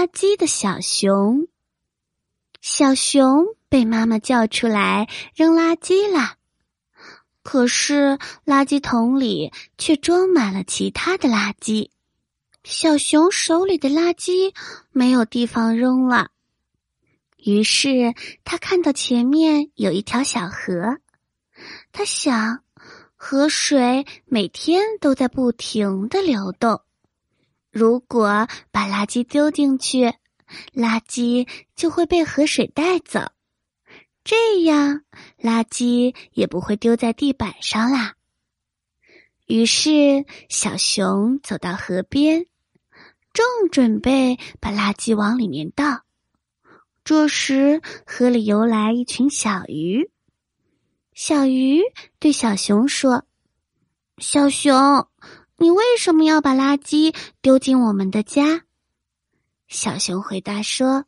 垃圾的小熊。小熊被妈妈叫出来扔垃圾啦，可是垃圾桶里却装满了其他的垃圾。小熊手里的垃圾没有地方扔了，于是他看到前面有一条小河，他想，河水每天都在不停的流动。如果把垃圾丢进去，垃圾就会被河水带走，这样垃圾也不会丢在地板上啦。于是，小熊走到河边，正准备把垃圾往里面倒。这时，河里游来一群小鱼。小鱼对小熊说：“小熊。”你为什么要把垃圾丢进我们的家？小熊回答说：“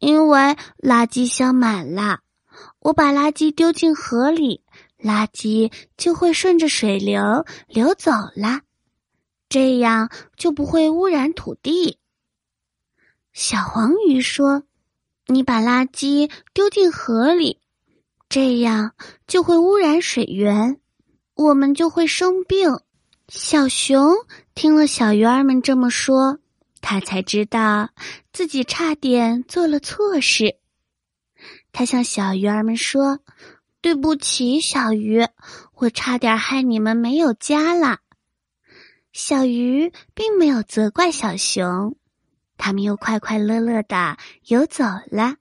因为垃圾箱满了，我把垃圾丢进河里，垃圾就会顺着水流流走了，这样就不会污染土地。”小黄鱼说：“你把垃圾丢进河里，这样就会污染水源，我们就会生病。”小熊听了小鱼儿们这么说，他才知道自己差点做了错事。他向小鱼儿们说：“对不起，小鱼，我差点害你们没有家了。”小鱼并没有责怪小熊，他们又快快乐乐的游走了。